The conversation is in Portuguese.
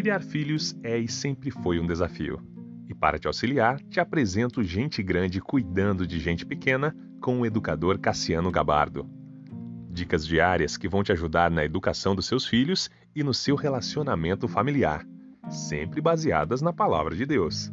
Criar filhos é e sempre foi um desafio. E para te auxiliar, te apresento gente grande cuidando de gente pequena com o educador Cassiano Gabardo. Dicas diárias que vão te ajudar na educação dos seus filhos e no seu relacionamento familiar, sempre baseadas na palavra de Deus.